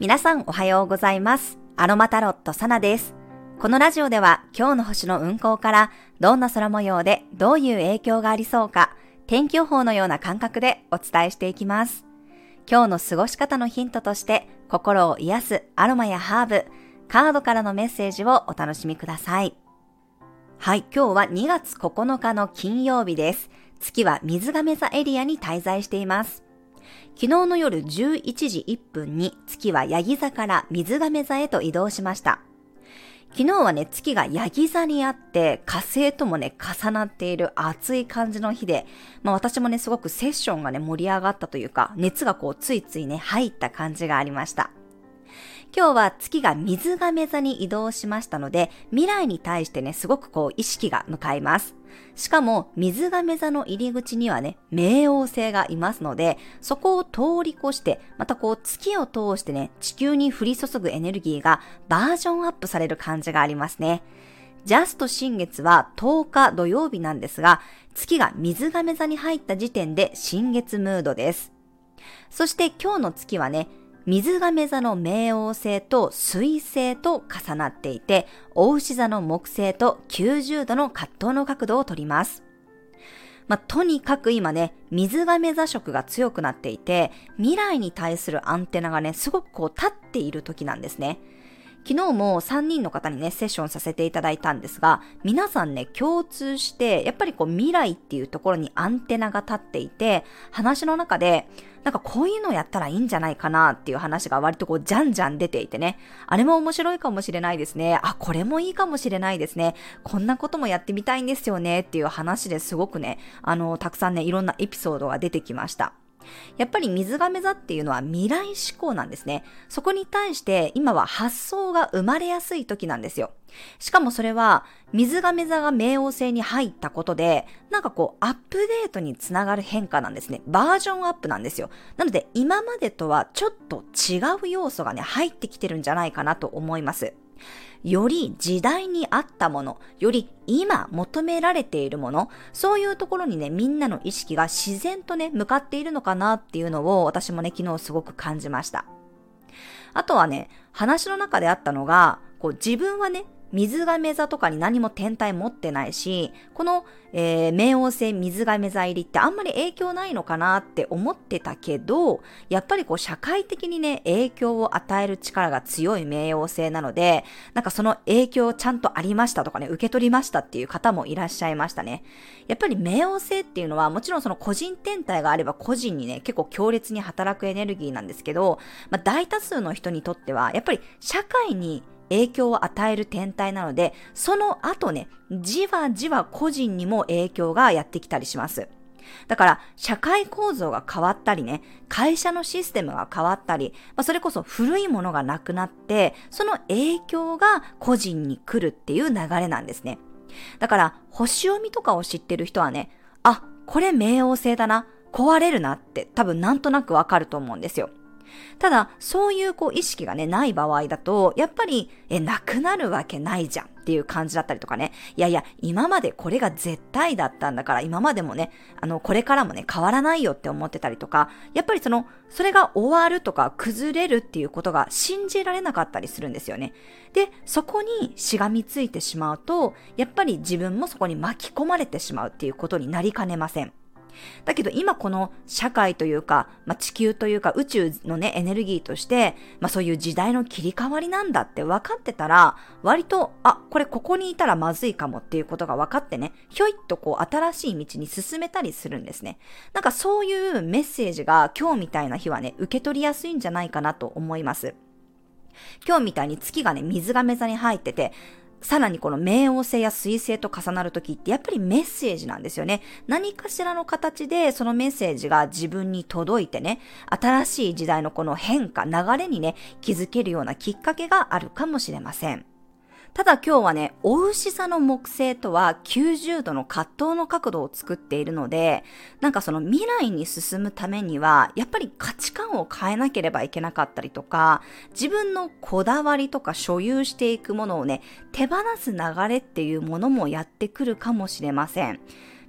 皆さんおはようございます。アロマタロットサナです。このラジオでは今日の星の運行からどんな空模様でどういう影響がありそうか天気予報のような感覚でお伝えしていきます。今日の過ごし方のヒントとして心を癒すアロマやハーブ、カードからのメッセージをお楽しみください。はい、今日は2月9日の金曜日です。月は水亀座エリアに滞在しています。昨日の夜11時1分に月はヤギ座から水亀座へと移動しました。昨日はね、月がヤギ座にあって、火星ともね、重なっている暑い感じの日で、まあ私もね、すごくセッションがね、盛り上がったというか、熱がこう、ついついね、入った感じがありました。今日は月が水亀座に移動しましたので、未来に対してね、すごくこう意識が向かいます。しかも、水亀座の入り口にはね、冥王星がいますので、そこを通り越して、またこう月を通してね、地球に降り注ぐエネルギーがバージョンアップされる感じがありますね。ジャスト新月は10日土曜日なんですが、月が水亀座に入った時点で新月ムードです。そして今日の月はね、水亀座の冥王星と水星と重なっていて、大牛座の木星と90度の葛藤の角度をとります。まあ、とにかく今ね、水亀座色が強くなっていて、未来に対するアンテナがね、すごくこう立っている時なんですね。昨日も3人の方にね、セッションさせていただいたんですが、皆さんね、共通して、やっぱりこう未来っていうところにアンテナが立っていて、話の中で、なんかこういうのやったらいいんじゃないかなっていう話が割とこうじゃんじゃん出ていてね、あれも面白いかもしれないですね。あ、これもいいかもしれないですね。こんなこともやってみたいんですよねっていう話ですごくね、あの、たくさんね、いろんなエピソードが出てきました。やっぱり水亀座っていうのは未来志向なんですね。そこに対して今は発想が生まれやすい時なんですよ。しかもそれは水亀座が冥王星に入ったことで、なんかこうアップデートにつながる変化なんですね。バージョンアップなんですよ。なので今までとはちょっと違う要素がね入ってきてるんじゃないかなと思います。より時代に合ったもの、より今求められているもの、そういうところにね、みんなの意識が自然とね、向かっているのかなっていうのを私もね、昨日すごく感じました。あとはね、話の中であったのが、こう自分はね、水亀座とかに何も天体持ってないし、この、えー、冥王星水亀座入りってあんまり影響ないのかなって思ってたけど、やっぱりこう社会的にね、影響を与える力が強い冥王星なので、なんかその影響ちゃんとありましたとかね、受け取りましたっていう方もいらっしゃいましたね。やっぱり冥王星っていうのはもちろんその個人天体があれば個人にね、結構強烈に働くエネルギーなんですけど、まあ大多数の人にとっては、やっぱり社会に影響を与える天体なので、その後ね、じわじわ個人にも影響がやってきたりします。だから、社会構造が変わったりね、会社のシステムが変わったり、まあ、それこそ古いものがなくなって、その影響が個人に来るっていう流れなんですね。だから、星読みとかを知ってる人はね、あ、これ冥王星だな、壊れるなって多分なんとなくわかると思うんですよ。ただ、そういうこう意識がね、ない場合だと、やっぱり、え、なくなるわけないじゃんっていう感じだったりとかね。いやいや、今までこれが絶対だったんだから、今までもね、あの、これからもね、変わらないよって思ってたりとか、やっぱりその、それが終わるとか崩れるっていうことが信じられなかったりするんですよね。で、そこにしがみついてしまうと、やっぱり自分もそこに巻き込まれてしまうっていうことになりかねません。だけど今この社会というか、まあ、地球というか宇宙のね、エネルギーとして、まあ、そういう時代の切り替わりなんだって分かってたら、割と、あ、これここにいたらまずいかもっていうことが分かってね、ひょいっとこう新しい道に進めたりするんですね。なんかそういうメッセージが今日みたいな日はね、受け取りやすいんじゃないかなと思います。今日みたいに月がね、水亀座に入ってて、さらにこの冥王星や彗星と重なるときってやっぱりメッセージなんですよね。何かしらの形でそのメッセージが自分に届いてね、新しい時代のこの変化、流れにね、気づけるようなきっかけがあるかもしれません。ただ今日はね、お牛座の木星とは90度の葛藤の角度を作っているので、なんかその未来に進むためには、やっぱり価値観を変えなければいけなかったりとか、自分のこだわりとか所有していくものをね、手放す流れっていうものもやってくるかもしれません。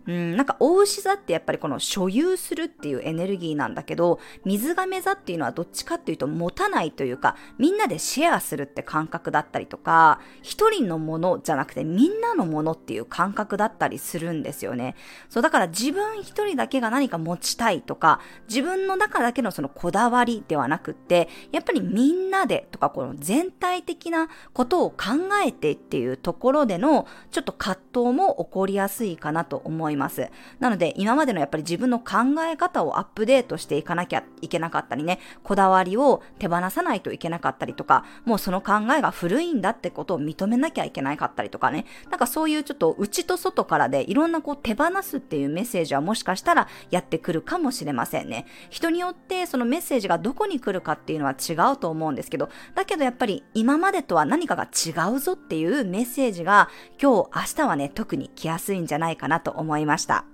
うん、なんか、大牛座ってやっぱりこの所有するっていうエネルギーなんだけど、水亀座っていうのはどっちかっていうと持たないというか、みんなでシェアするって感覚だったりとか、一人のものじゃなくてみんなのものっていう感覚だったりするんですよね。そう、だから自分一人だけが何か持ちたいとか、自分の中だけのそのこだわりではなくって、やっぱりみんなでとか、この全体的なことを考えてっていうところでの、ちょっと葛藤も起こりやすいかなと思います。います。なので、今までのやっぱり自分の考え方をアップデートしていかなきゃいけなかったりね、こだわりを手放さないといけなかったりとか、もうその考えが古いんだってことを認めなきゃいけなかったりとかね、なんかそういうちょっと内と外からでいろんなこう手放すっていうメッセージはもしかしたらやってくるかもしれませんね。人によってそのメッセージがどこに来るかっていうのは違うと思うんですけど、だけどやっぱり今までとは何かが違うぞっていうメッセージが今日明日はね、特に来やすいんじゃないかなと思います。した。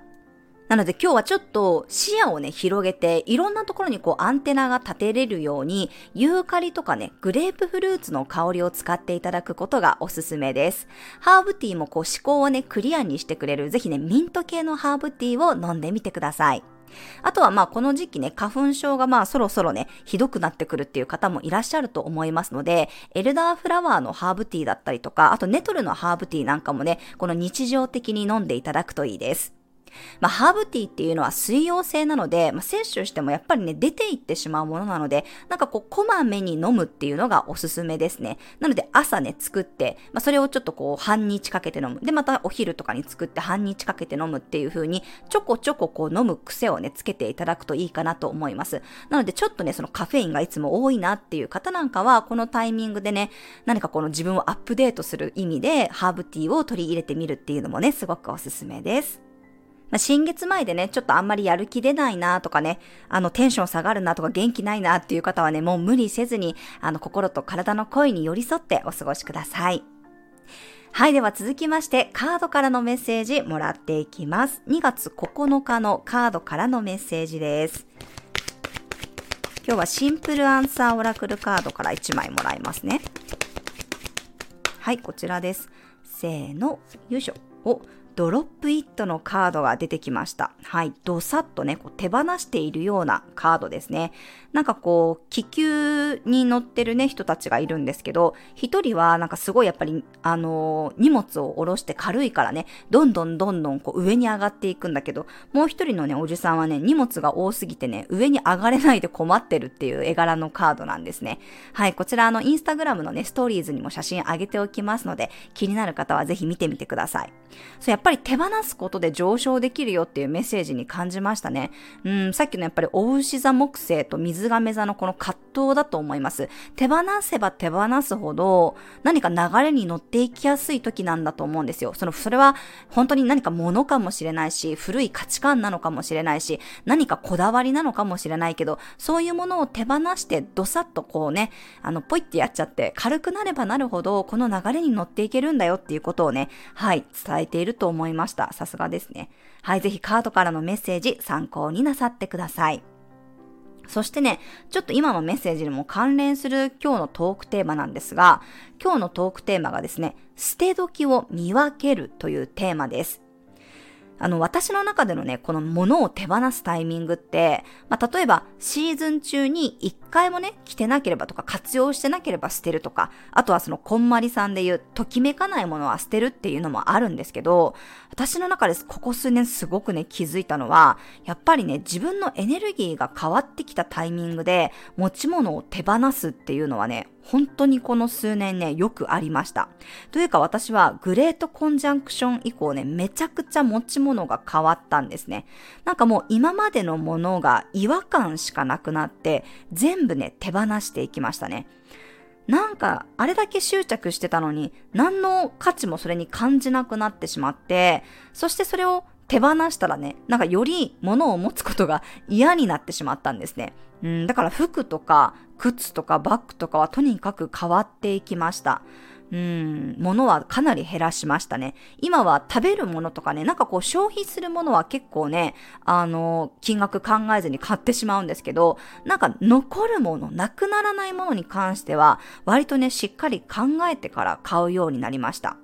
なので今日はちょっと視野をね、広げて、いろんなところにこうアンテナが立てれるように、ユーカリとかね、グレープフルーツの香りを使っていただくことがおすすめです。ハーブティーもこう思考をね、クリアにしてくれる、ぜひね、ミント系のハーブティーを飲んでみてください。あとはまあこの時期ね、花粉症がまあそろそろね、ひどくなってくるっていう方もいらっしゃると思いますので、エルダーフラワーのハーブティーだったりとか、あとネトルのハーブティーなんかもね、この日常的に飲んでいただくといいです。まあ、ハーブティーっていうのは水溶性なので、まあ、摂取してもやっぱりね、出ていってしまうものなので、なんかこう、こまめに飲むっていうのがおすすめですね。なので、朝ね、作って、まあ、それをちょっとこう、半日かけて飲む。で、またお昼とかに作って半日かけて飲むっていう風に、ちょこちょここう、飲む癖をね、つけていただくといいかなと思います。なので、ちょっとね、そのカフェインがいつも多いなっていう方なんかは、このタイミングでね、何かこの自分をアップデートする意味で、ハーブティーを取り入れてみるっていうのもね、すごくおすすめです。まあ、新月前でね、ちょっとあんまりやる気出ないなとかね、あの、テンション下がるなとか元気ないなっていう方はね、もう無理せずに、あの、心と体の声に寄り添ってお過ごしください。はい、では続きまして、カードからのメッセージもらっていきます。2月9日のカードからのメッセージです。今日はシンプルアンサーオラクルカードから1枚もらいますね。はい、こちらです。せーの、よいしょ。お、ドロップイットのカードが出てきました。はい。どさっとね、こう手放しているようなカードですね。なんかこう、気球に乗ってるね、人たちがいるんですけど、一人はなんかすごいやっぱり、あのー、荷物を下ろして軽いからね、どんどんどんどんこう上に上がっていくんだけど、もう一人のね、おじさんはね、荷物が多すぎてね、上に上がれないで困ってるっていう絵柄のカードなんですね。はい。こちらあの、インスタグラムのね、ストーリーズにも写真上げておきますので、気になる方はぜひ見てみてください。そう、やっぱぱり手放すことで上昇できるよっていうメッセージに感じましたね。うん、さっきのやっぱりお牛座木星と水亀座のこの葛藤だと思います。手放せば手放すほど何か流れに乗っていきやすい時なんだと思うんですよ。その、それは本当に何か物かもしれないし、古い価値観なのかもしれないし、何かこだわりなのかもしれないけど、そういうものを手放してどさっとこうね、あの、ポイってやっちゃって軽くなればなるほどこの流れに乗っていけるんだよっていうことをね、はい、伝えていると思いました。さすがですね。はい、ぜひカードからのメッセージ参考になさってください。そしてね、ちょっと今のメッセージにも関連する今日のトークテーマなんですが、今日のトークテーマがですね、捨て時を見分けるというテーマです。あの、私の中でのね、この物を手放すタイミングって、まあ、例えば、シーズン中に一回もね、着てなければとか、活用してなければ捨てるとか、あとはその、こんまりさんで言う、ときめかないものは捨てるっていうのもあるんですけど、私の中ですここ数年すごくね、気づいたのは、やっぱりね、自分のエネルギーが変わってきたタイミングで、持ち物を手放すっていうのはね、本当にこの数年ね、よくありました。というか私はグレートコンジャンクション以降ね、めちゃくちゃ持ち物が変わったんですね。なんかもう今までのものが違和感しかなくなって、全部ね、手放していきましたね。なんか、あれだけ執着してたのに、何の価値もそれに感じなくなってしまって、そしてそれを手放したらね、なんかより物を持つことが嫌になってしまったんですね。うん、だから服とか靴とかバッグとかはとにかく変わっていきました。うん、物はかなり減らしましたね。今は食べるものとかね、なんかこう消費するものは結構ね、あの、金額考えずに買ってしまうんですけど、なんか残るもの、なくならないものに関しては、割とね、しっかり考えてから買うようになりました。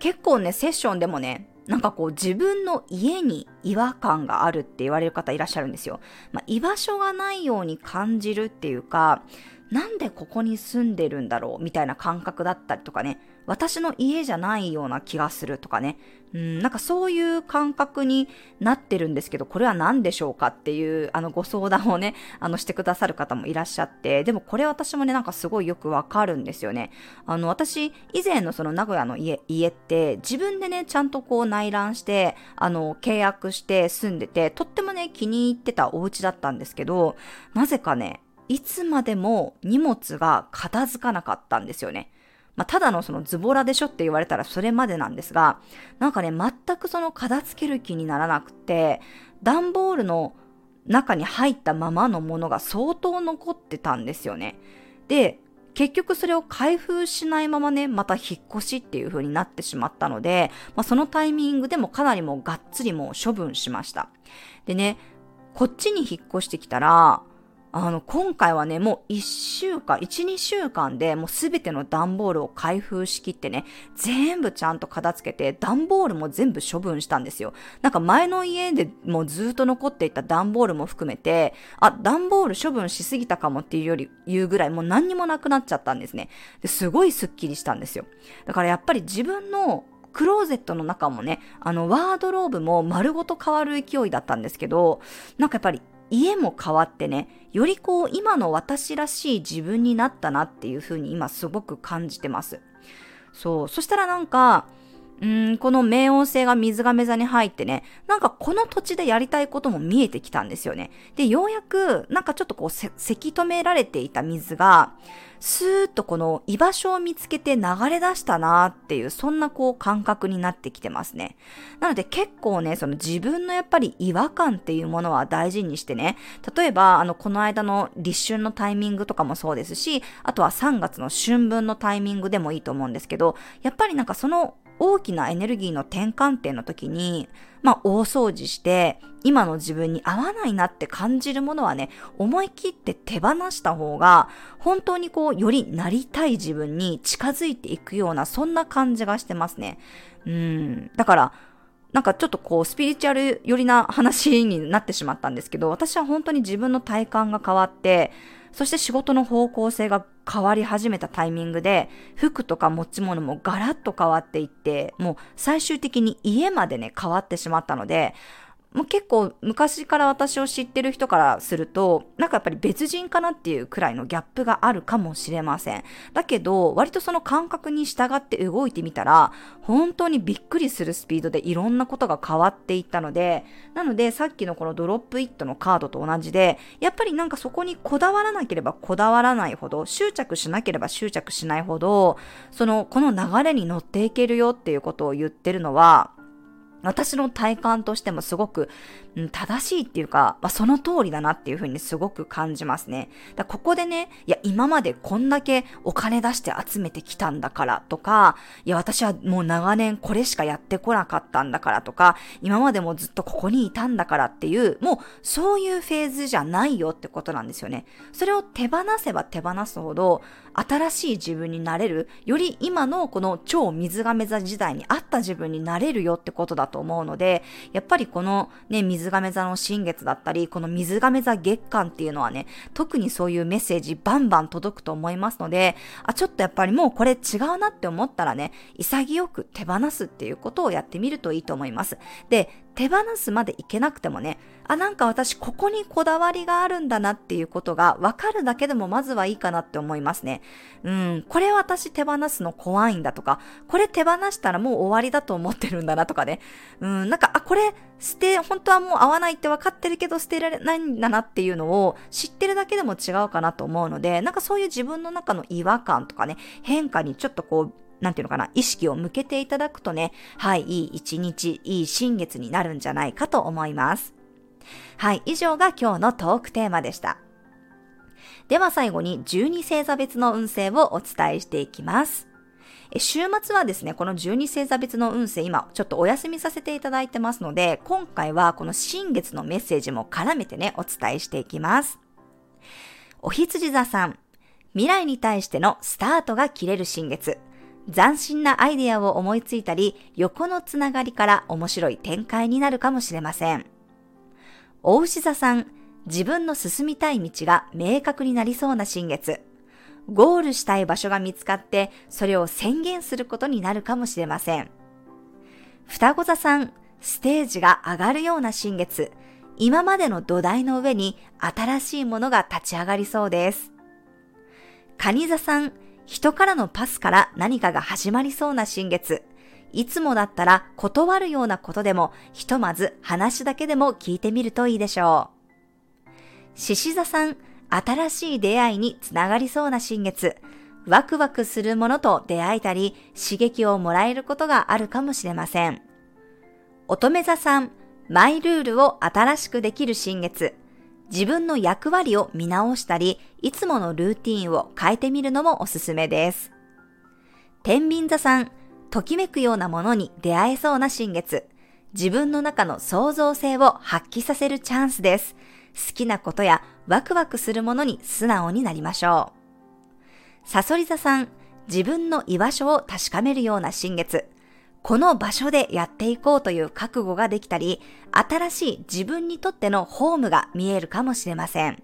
結構ね、セッションでもね、なんかこう自分の家に違和感があるって言われる方いらっしゃるんですよ。まあ、居場所がないように感じるっていうか、なんでここに住んでるんだろうみたいな感覚だったりとかね、私の家じゃないような気がするとかね、うん、なんかそういう感覚になってるんですけど、これは何でしょうかっていう、あの、ご相談をね、あの、してくださる方もいらっしゃって、でもこれ私もね、なんかすごいよくわかるんですよね。あの、私、以前のその名古屋の家、家って、自分でね、ちゃんとこう内覧して、あの、契約して住んでて、とってもね、気に入ってたお家だったんですけど、なぜかね、いつまでも荷物が片付かなかったんですよね。まあ、ただのそのズボラでしょって言われたらそれまでなんですが、なんかね、全くその片付ける気にならなくて、段ボールの中に入ったままのものが相当残ってたんですよね。で、結局それを開封しないままね、また引っ越しっていう風になってしまったので、まあ、そのタイミングでもかなりもうがっつりもう処分しました。でね、こっちに引っ越してきたら、あの、今回はね、もう1週間、1、2週間でもうすべての段ボールを開封しきってね、全部ちゃんと片付けて、段ボールも全部処分したんですよ。なんか前の家でもうずっと残っていた段ボールも含めて、あ、段ボール処分しすぎたかもっていうより、言うぐらいもう何にもなくなっちゃったんですね。ですごいスッキリしたんですよ。だからやっぱり自分のクローゼットの中もね、あの、ワードローブも丸ごと変わる勢いだったんですけど、なんかやっぱり家も変わってね、よりこう今の私らしい自分になったなっていうふうに今すごく感じてます。そう。そしたらなんか、うん、この冥王星が水亀座に入ってね、なんかこの土地でやりたいことも見えてきたんですよね。で、ようやく、なんかちょっとこうせ、せき止められていた水が、スーッとこの居場所を見つけて流れ出したなっていう、そんなこう感覚になってきてますね。なので結構ね、その自分のやっぱり違和感っていうものは大事にしてね、例えば、あの、この間の立春のタイミングとかもそうですし、あとは3月の春分のタイミングでもいいと思うんですけど、やっぱりなんかその大きなエネルギーの転換点の時に、まあ、大掃除して、今の自分に合わないなって感じるものはね、思い切って手放した方が、本当にこう、よりなりたい自分に近づいていくような、そんな感じがしてますね。うん。だから、なんかちょっとこう、スピリチュアル寄りな話になってしまったんですけど、私は本当に自分の体感が変わって、そして仕事の方向性が変わり始めたタイミングで、服とか持ち物もガラッと変わっていって、もう最終的に家までね、変わってしまったので、もう結構昔から私を知ってる人からすると、なんかやっぱり別人かなっていうくらいのギャップがあるかもしれません。だけど、割とその感覚に従って動いてみたら、本当にびっくりするスピードでいろんなことが変わっていったので、なのでさっきのこのドロップイットのカードと同じで、やっぱりなんかそこにこだわらなければこだわらないほど、執着しなければ執着しないほど、その、この流れに乗っていけるよっていうことを言ってるのは、私の体感としてもすごく、うん、正しいっていうか、まあ、その通りだなっていうふうにすごく感じますね。だここでね、いや、今までこんだけお金出して集めてきたんだからとか、いや、私はもう長年これしかやってこなかったんだからとか、今までもずっとここにいたんだからっていう、もうそういうフェーズじゃないよってことなんですよね。それを手放せば手放すほど、新しい自分になれる、より今のこの超水亀座時代に合った自分になれるよってことだと思うので、やっぱりこのね、水亀座の新月だったり、この水亀座月間っていうのはね、特にそういうメッセージバンバン届くと思いますので、あ、ちょっとやっぱりもうこれ違うなって思ったらね、潔く手放すっていうことをやってみるといいと思います。で、手放すまでいけなくてもね、あ、なんか私ここにこだわりがあるんだなっていうことが分かるだけでもまずはいいかなって思いますね。うん、これ私手放すの怖いんだとか、これ手放したらもう終わりだと思ってるんだなとかね。うん、なんか、あ、これ捨て、本当はもう合わないって分かってるけど捨てられないんだなっていうのを知ってるだけでも違うかなと思うので、なんかそういう自分の中の違和感とかね、変化にちょっとこう、なんていうのかな、意識を向けていただくとね、はい、いい一日、いい新月になるんじゃないかと思います。はい、以上が今日のトークテーマでした。では最後に12星座別の運勢をお伝えしていきます。週末はですね、この12星座別の運勢、今ちょっとお休みさせていただいてますので、今回はこの新月のメッセージも絡めてね、お伝えしていきます。お羊座さん、未来に対してのスタートが切れる新月。斬新なアイデアを思いついたり、横のつながりから面白い展開になるかもしれません。大牛座さん、自分の進みたい道が明確になりそうな新月。ゴールしたい場所が見つかって、それを宣言することになるかもしれません。双子座さん、ステージが上がるような新月。今までの土台の上に新しいものが立ち上がりそうです。蟹座さん、人からのパスから何かが始まりそうな新月。いつもだったら断るようなことでも、ひとまず話だけでも聞いてみるといいでしょう。獅子座さん、新しい出会いにつながりそうな新月。ワクワクするものと出会えたり、刺激をもらえることがあるかもしれません。乙女座さん、マイルールを新しくできる新月。自分の役割を見直したり、いつものルーティンを変えてみるのもおすすめです。天秤座さん、ときめくようなものに出会えそうな新月。自分の中の創造性を発揮させるチャンスです。好きなことやワクワクするものに素直になりましょう。サソリ座さん、自分の居場所を確かめるような新月。この場所でやっていこうという覚悟ができたり、新しい自分にとってのホームが見えるかもしれません。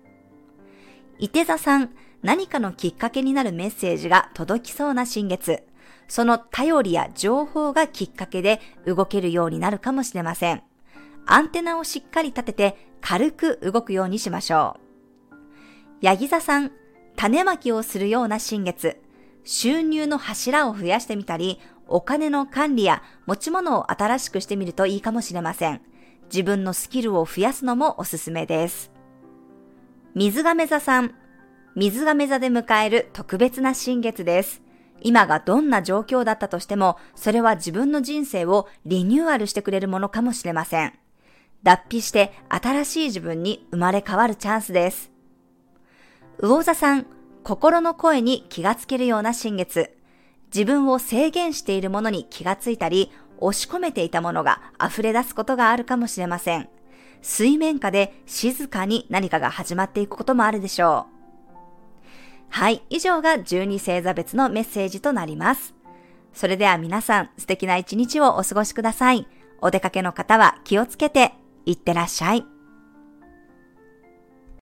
伊手座さん、何かのきっかけになるメッセージが届きそうな新月。その頼りや情報がきっかけで動けるようになるかもしれません。アンテナをしっかり立てて軽く動くようにしましょう。ヤギ座さん、種まきをするような新月。収入の柱を増やしてみたり、お金の管理や持ち物を新しくしてみるといいかもしれません。自分のスキルを増やすのもおすすめです。水亀座さん、水亀座で迎える特別な新月です。今がどんな状況だったとしても、それは自分の人生をリニューアルしてくれるものかもしれません。脱皮して新しい自分に生まれ変わるチャンスです。魚座さん、心の声に気がつけるような新月。自分を制限しているものに気がついたり、押し込めていたものが溢れ出すことがあるかもしれません。水面下で静かに何かが始まっていくこともあるでしょう。はい、以上が12星座別のメッセージとなります。それでは皆さん素敵な一日をお過ごしください。お出かけの方は気をつけていってらっしゃい。